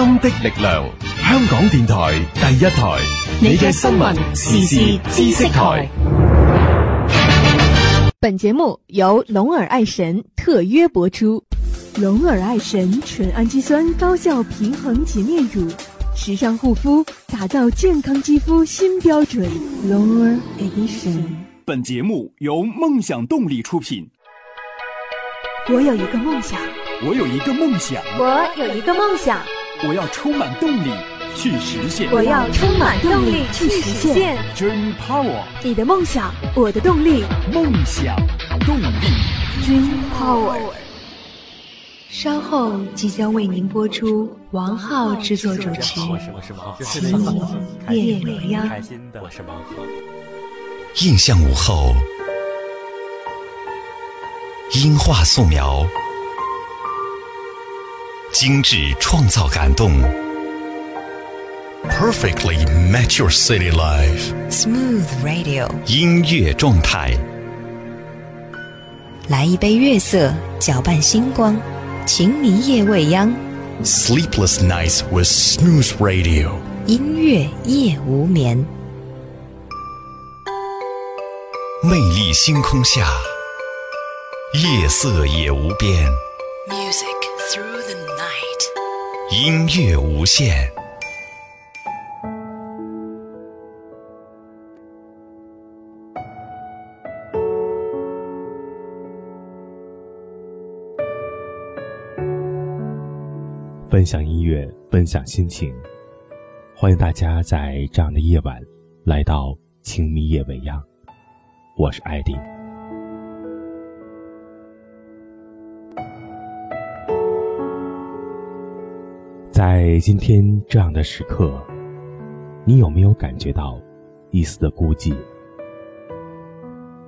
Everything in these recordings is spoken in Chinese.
音的力量，香港电台第一台，你嘅新闻时事知识台。本节目由龙耳爱神特约播出。龙耳爱神纯氨基酸高效平衡洁面乳，时尚护肤，打造健康肌肤新标准。龙耳 Edition。本节目由梦想动力出品。我有一个梦想，我有一个梦想，我有一个梦想，我要充满动力去实现，我要充满动力去实现。Dream Power，你的梦想，我的动力，梦想动力 Dream Power。稍后即将为您播出王浩制作主持《奇迷夜未央》。我是王浩。印象午后，音画素描，精致创造感动，perfectly match your city life。Smooth Radio，音乐状态，来一杯月色，搅拌星光。情迷夜未央 Sleepless nights with smooth radio，音乐夜无眠。魅力星空下，夜色也无边。Music 音乐无限。分享音乐，分享心情，欢迎大家在这样的夜晚来到情迷夜未央。我是艾迪。在今天这样的时刻，你有没有感觉到一丝的孤寂？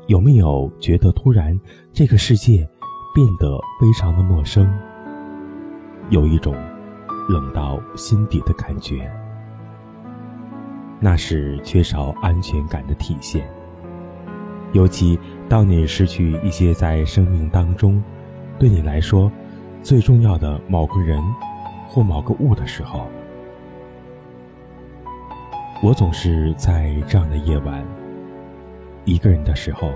有没有觉得突然这个世界变得非常的陌生？有一种冷到心底的感觉，那是缺少安全感的体现。尤其当你失去一些在生命当中对你来说最重要的某个人或某个物的时候，我总是在这样的夜晚，一个人的时候，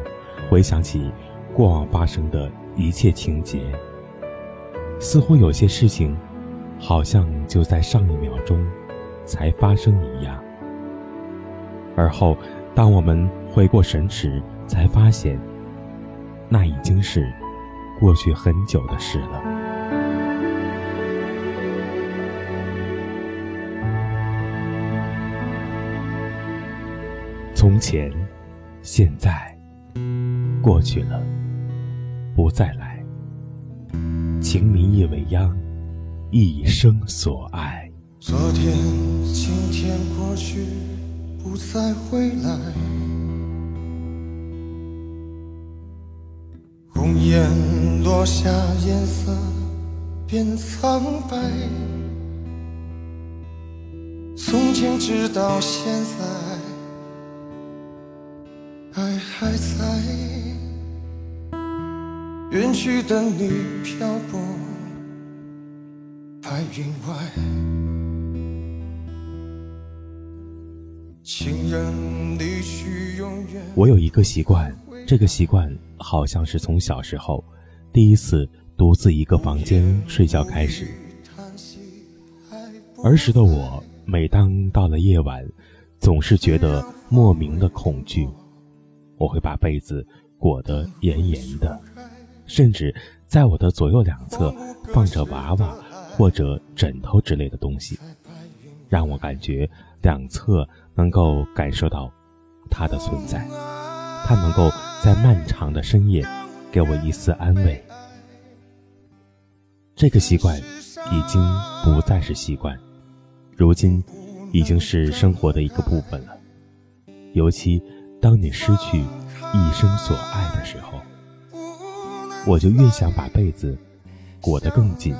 回想起过往发生的一切情节。似乎有些事情，好像就在上一秒钟才发生一样。而后，当我们回过神时，才发现，那已经是过去很久的事了。从前，现在，过去了，不再来。情迷夜未央，一生所爱。昨天、今天过去，不再回来。红颜落下，颜色变苍白。从前直到现在，爱还在。远去的你漂泊白云外，情人离去永远。我有一个习惯，这个习惯好像是从小时候第一次独自一个房间睡觉开始。儿时的我，每当到了夜晚，总是觉得莫名的恐惧，我会把被子裹得严严的。甚至在我的左右两侧放着娃娃或者枕头之类的东西，让我感觉两侧能够感受到它的存在，它能够在漫长的深夜给我一丝安慰。这个习惯已经不再是习惯，如今已经是生活的一个部分了。尤其当你失去一生所爱的时候。我就越想把被子裹得更紧，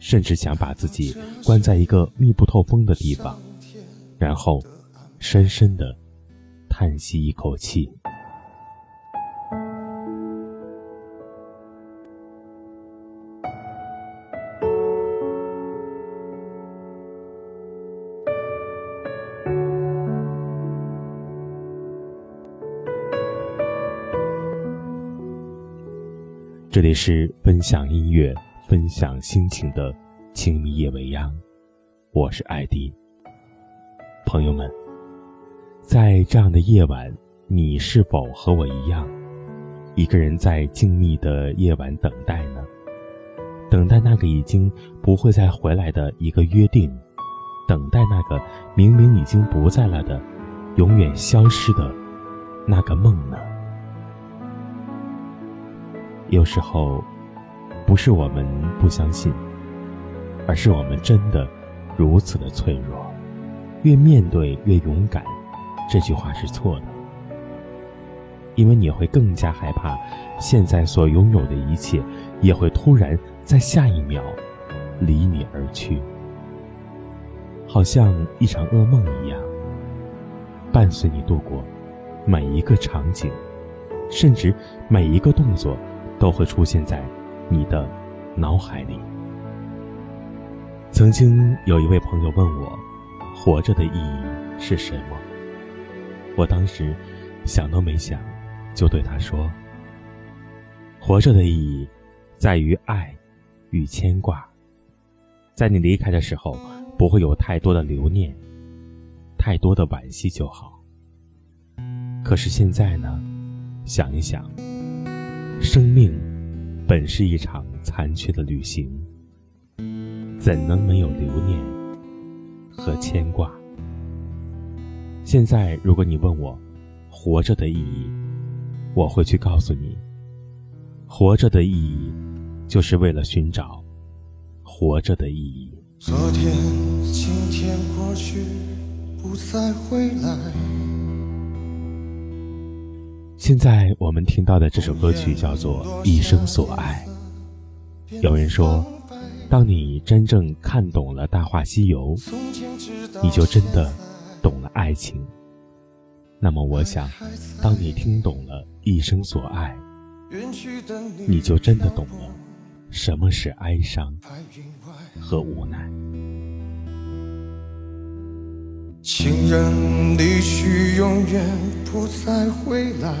甚至想把自己关在一个密不透风的地方，然后深深的叹息一口气。这里是分享音乐、分享心情的“轻迷夜未央”，我是艾迪。朋友们，在这样的夜晚，你是否和我一样，一个人在静谧的夜晚等待呢？等待那个已经不会再回来的一个约定，等待那个明明已经不在了的、永远消失的那个梦呢？有时候，不是我们不相信，而是我们真的如此的脆弱。越面对越勇敢，这句话是错的，因为你会更加害怕，现在所拥有的一切也会突然在下一秒离你而去，好像一场噩梦一样，伴随你度过每一个场景，甚至每一个动作。都会出现在你的脑海里。曾经有一位朋友问我，活着的意义是什么？我当时想都没想，就对他说：“活着的意义，在于爱与牵挂。在你离开的时候，不会有太多的留念，太多的惋惜就好。可是现在呢？想一想。”生命本是一场残缺的旅行，怎能没有留念和牵挂？现在，如果你问我活着的意义，我会去告诉你：活着的意义，就是为了寻找活着的意义。昨天、今天过去，不再回来。现在我们听到的这首歌曲叫做《一生所爱》。有人说，当你真正看懂了《大话西游》，你就真的懂了爱情。那么，我想，当你听懂了《一生所爱》，你就真的懂了什么是哀伤和无奈。情人离去，永远不再回来。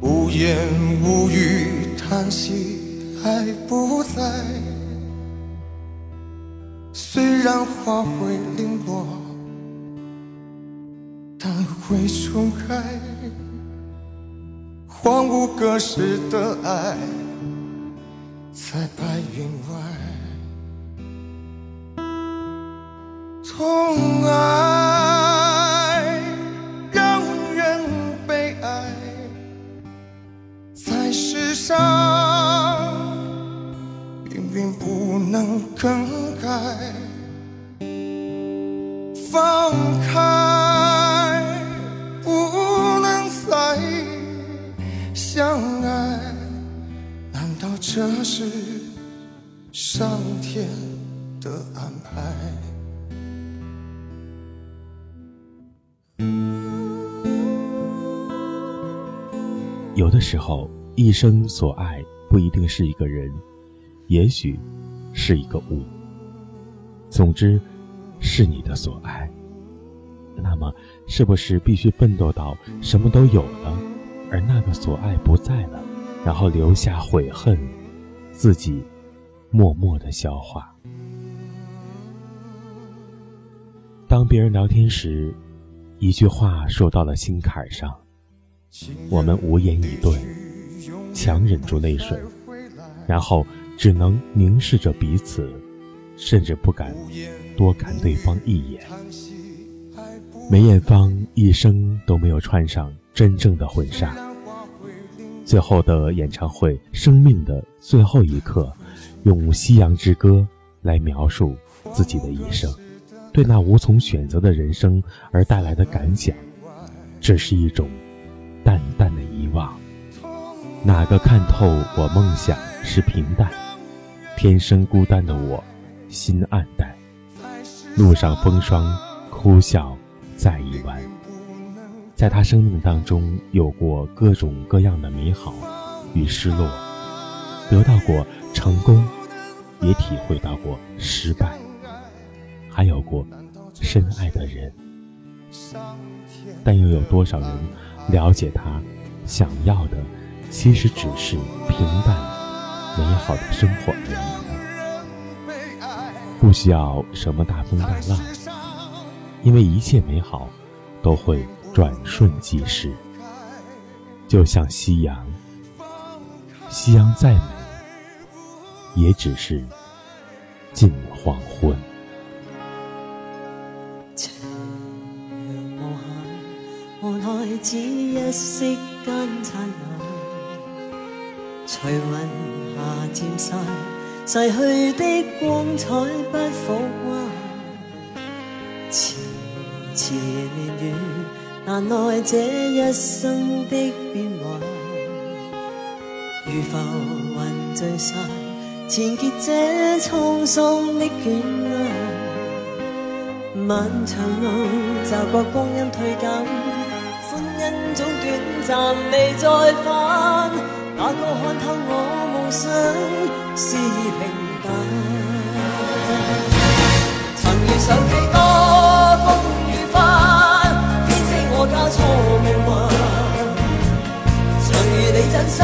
无言无语，叹息爱不在。虽然花会零落，但会重开。荒芜隔世的爱，在白云外。痛爱让人悲哀，在世上命运不能更改。放开，不能再相爱，难道这是上天的安排？有的时候，一生所爱不一定是一个人，也许是一个物。总之，是你的所爱。那么，是不是必须奋斗到什么都有了，而那个所爱不在了，然后留下悔恨，自己默默的消化？当别人聊天时，一句话说到了心坎上。我们无言以对，强忍住泪水，然后只能凝视着彼此，甚至不敢多看对方一眼。梅艳芳一生都没有穿上真正的婚纱，最后的演唱会，生命的最后一刻，用《夕阳之歌》来描述自己的一生，对那无从选择的人生而带来的感想，这是一种。淡淡的遗忘，哪个看透我梦想是平淡？天生孤单的我，心暗淡。路上风霜，哭笑在一弯。在他生命当中，有过各种各样的美好与失落，得到过成功，也体会到过失败，还有过深爱的人，但又有多少人？了解他，想要的其实只是平淡美好的生活而已，不需要什么大风大浪，因为一切美好都会转瞬即逝，就像夕阳，夕阳再美，也只是近黄昏。只一息间灿烂，随云霞渐散，逝去的光彩不复还。迟迟年月，难耐这一生的变幻。如浮云聚散，缠结这沧桑的卷压。漫长路，骤觉光阴退减。短暂未再返，哪个看透我梦想是平淡？曾遇上几多风雨翻，编织我交错命运。曾遇你真心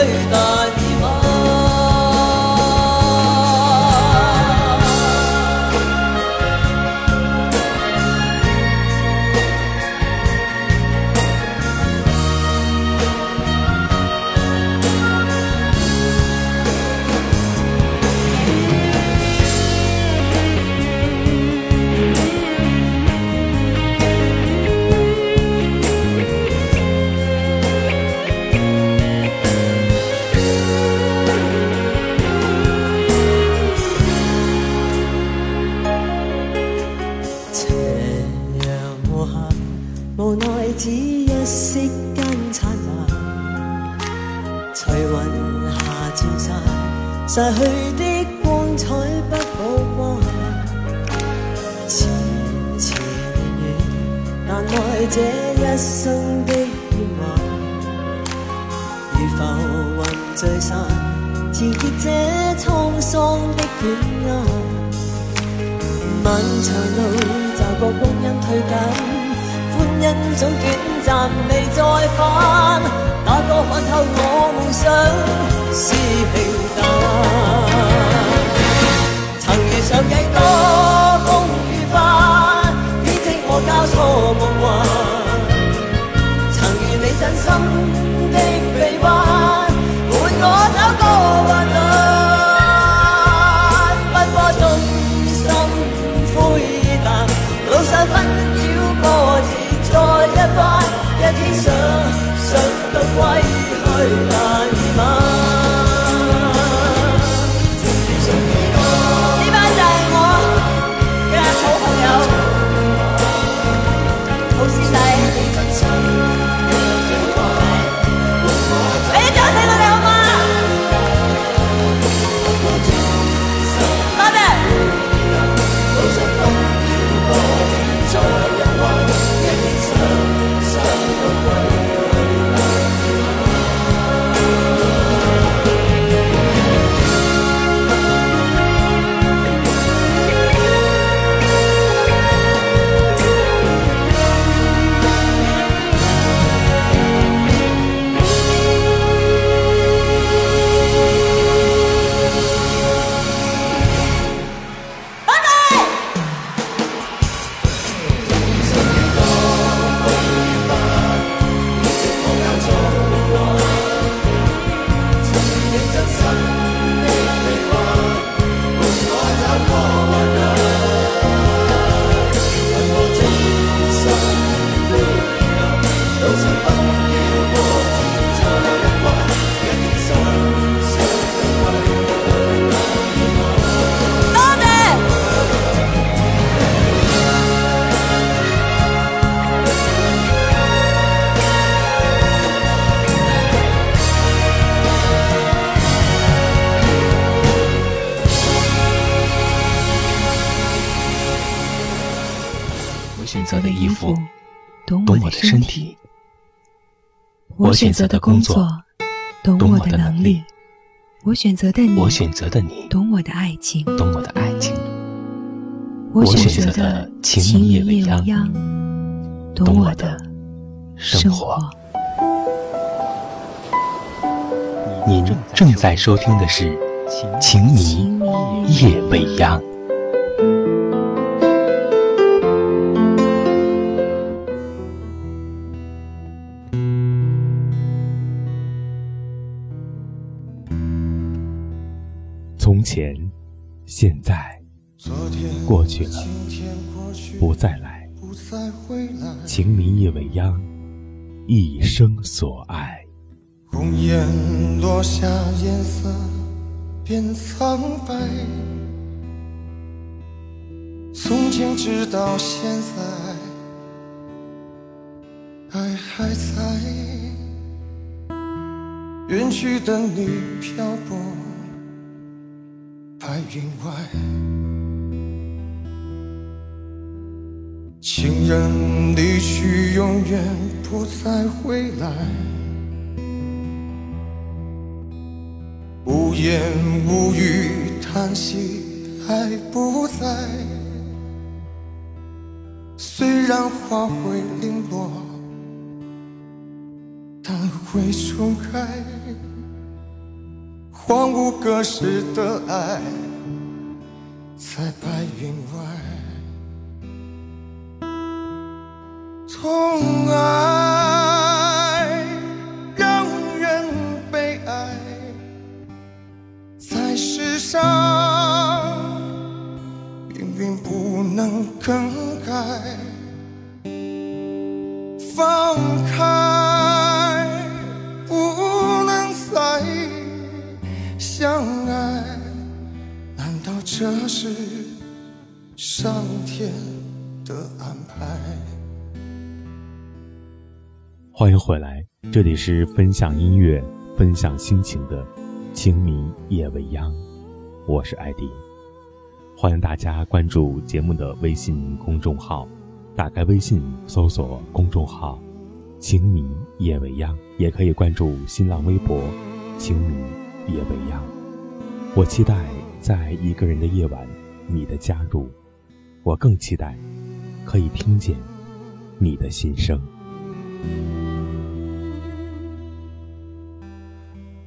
回答。择的衣服懂我的身体，我选择的工作，懂我的能力；我选择的你，我选择的你，懂我的爱情，懂我的爱情；我选择的情迷夜未央，懂我的生活。您正在收听的是《情迷夜未央》。从前，现在，过去了，不再来。情迷夜未央，一生所爱。红颜落下，颜色变苍白。从前直到现在，爱还在。远去的你漂泊白云外，情人离去，永远不再回来。无言无语，叹息爱不在。虽然花会零落，但会重开。荒芜隔世的爱，在白云外。这里是分享音乐、分享心情的。清明夜未央，我是艾迪，欢迎大家关注节目的微信公众号，打开微信搜索公众号“清明夜未央”，也可以关注新浪微博“清明夜未央”。我期待在一个人的夜晚，你的加入；我更期待可以听见你的心声。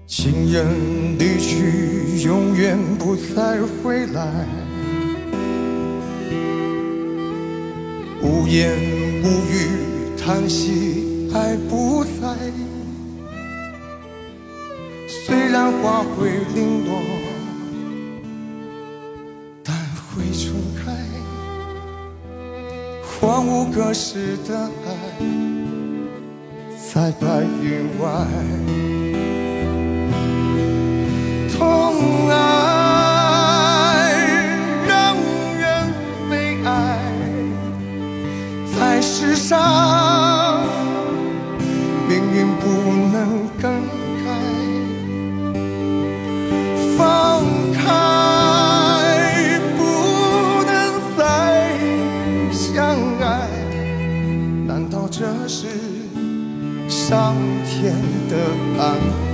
情人离去，永远不再回来。无言无语，叹息爱不在。虽然花会零落，但会重开。荒芜隔世的爱，在白云外。痛爱让人悲哀，在世上，命运不能更改。放开，不能再相爱，难道这是上天的安排？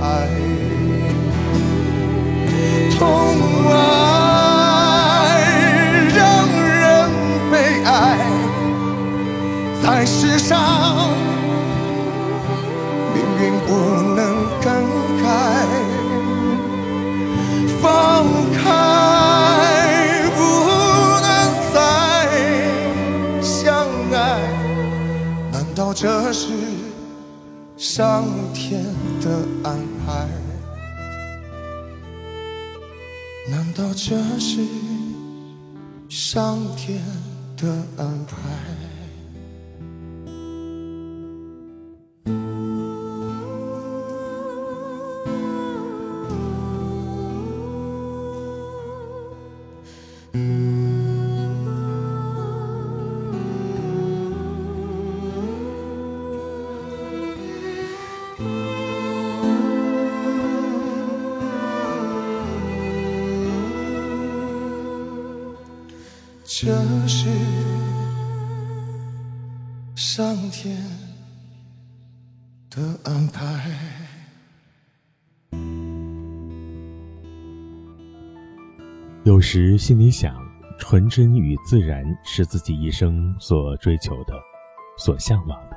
上天的安排？难道这是上这是上天的安排。有时心里想，纯真与自然是自己一生所追求的、所向往的，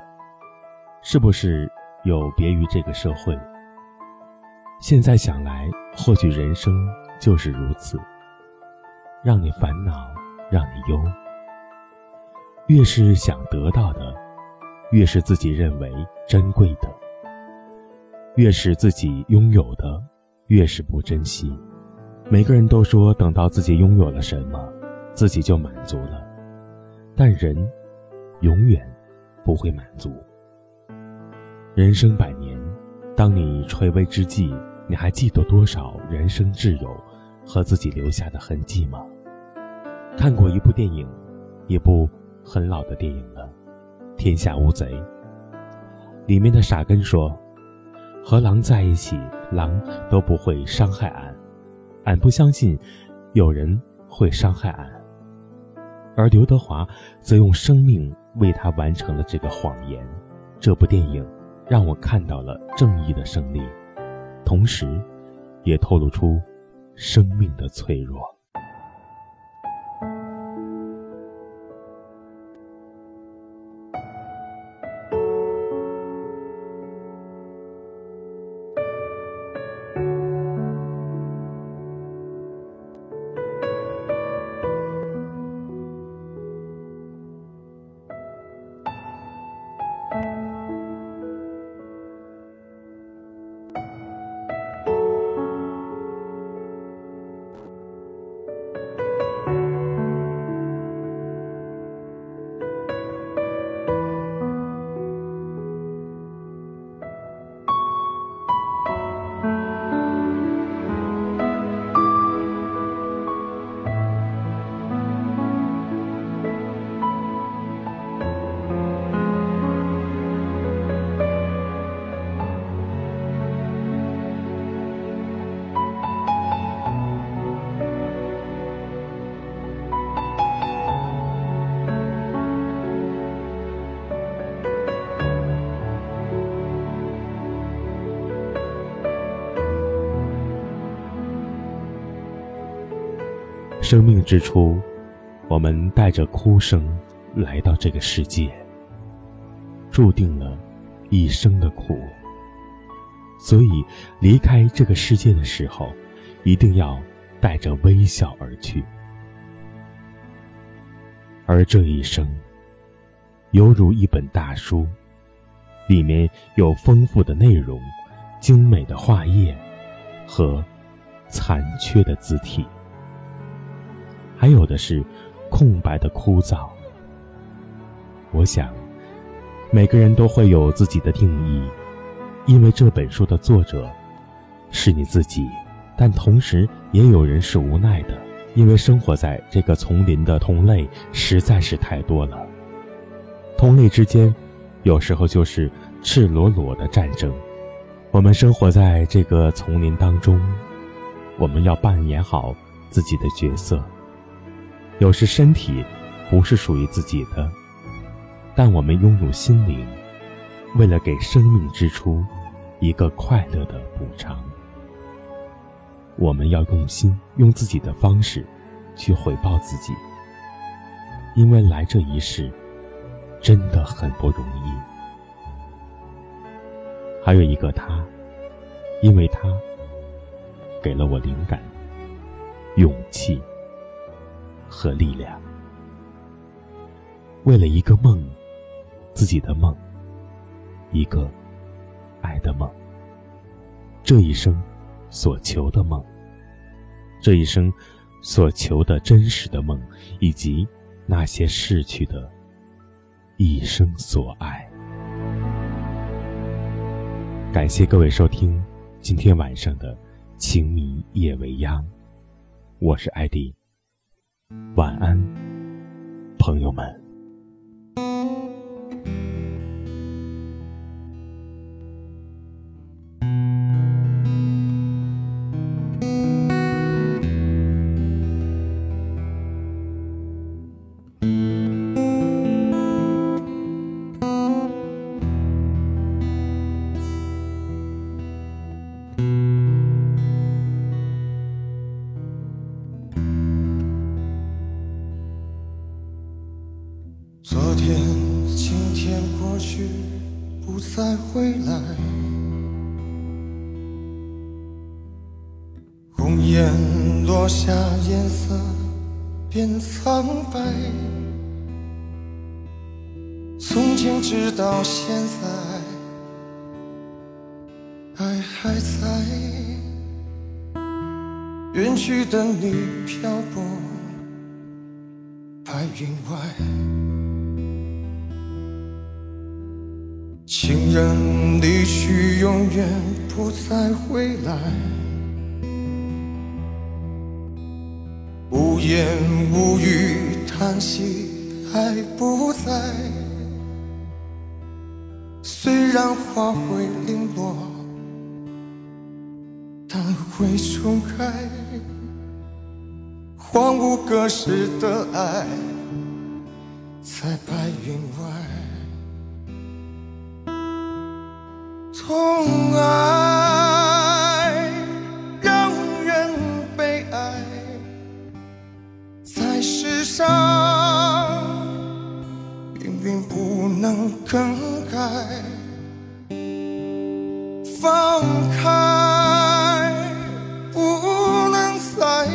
是不是有别于这个社会？现在想来，或许人生就是如此，让你烦恼，让你忧。越是想得到的，越是自己认为珍贵的；越是自己拥有的，越是不珍惜。每个人都说，等到自己拥有了什么，自己就满足了。但人永远不会满足。人生百年，当你垂危之际，你还记得多少人生挚友和自己留下的痕迹吗？看过一部电影，一部很老的电影了，《天下无贼》。里面的傻根说：“和狼在一起，狼都不会伤害俺。”俺不相信有人会伤害俺，而刘德华则用生命为他完成了这个谎言。这部电影让我看到了正义的胜利，同时，也透露出生命的脆弱。生命之初，我们带着哭声来到这个世界，注定了一生的苦。所以，离开这个世界的时候，一定要带着微笑而去。而这一生，犹如一本大书，里面有丰富的内容、精美的画页和残缺的字体。还有的是空白的枯燥。我想，每个人都会有自己的定义，因为这本书的作者是你自己，但同时也有人是无奈的，因为生活在这个丛林的同类实在是太多了。同类之间，有时候就是赤裸裸的战争。我们生活在这个丛林当中，我们要扮演好自己的角色。有时身体不是属于自己的，但我们拥有心灵。为了给生命之初一个快乐的补偿，我们要用心，用自己的方式去回报自己。因为来这一世真的很不容易。还有一个他，因为他给了我灵感、勇气。和力量，为了一个梦，自己的梦，一个爱的梦，这一生所求的梦，这一生所求的真实的梦，以及那些逝去的一生所爱。感谢各位收听今天晚上的《情迷夜未央》，我是艾迪。晚安，朋友们。昨天今天过去不再回来。红颜落下颜色变苍白从前直到现在爱还在。远去的你漂泊白云外。情人离去，永远不再回来。无言无语，叹息爱不在。虽然花会零落，但会重开。荒芜隔世的爱，在白云外。痛爱让人悲哀，在世上命运不能更改。放开，不能再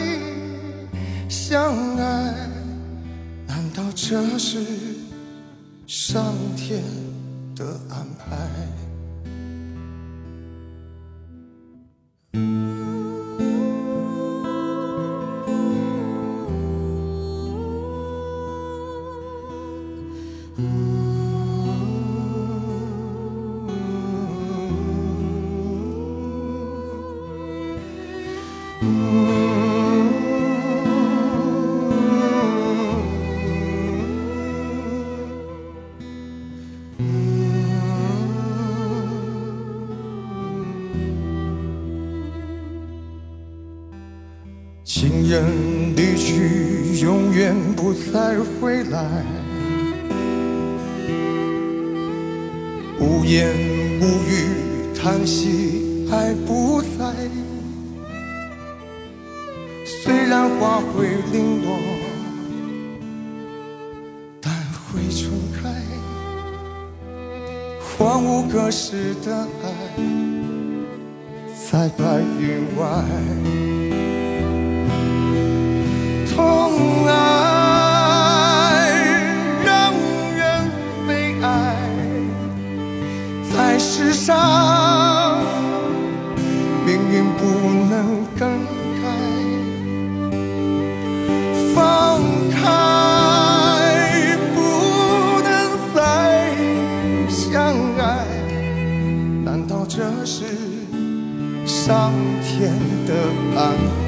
相爱，难道这是上天的？无言无语，叹息爱不在。虽然花会零落，但会重开。荒芜隔世的爱，在白云外。痛爱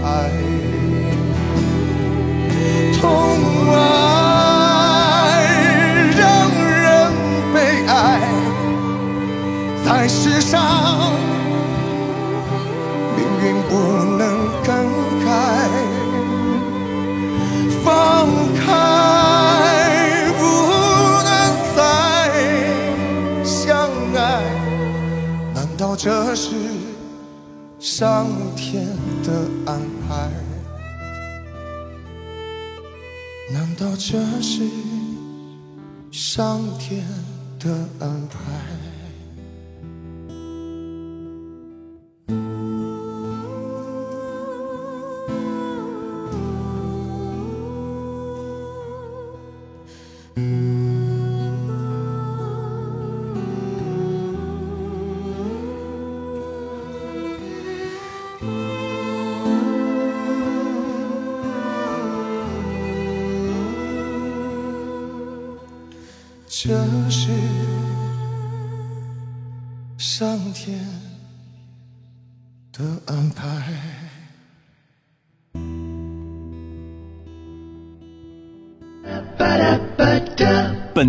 爱？痛爱让人悲哀，在世上命运不能更改。放开，不能再相爱，难道这是上天难道这是上天的安排？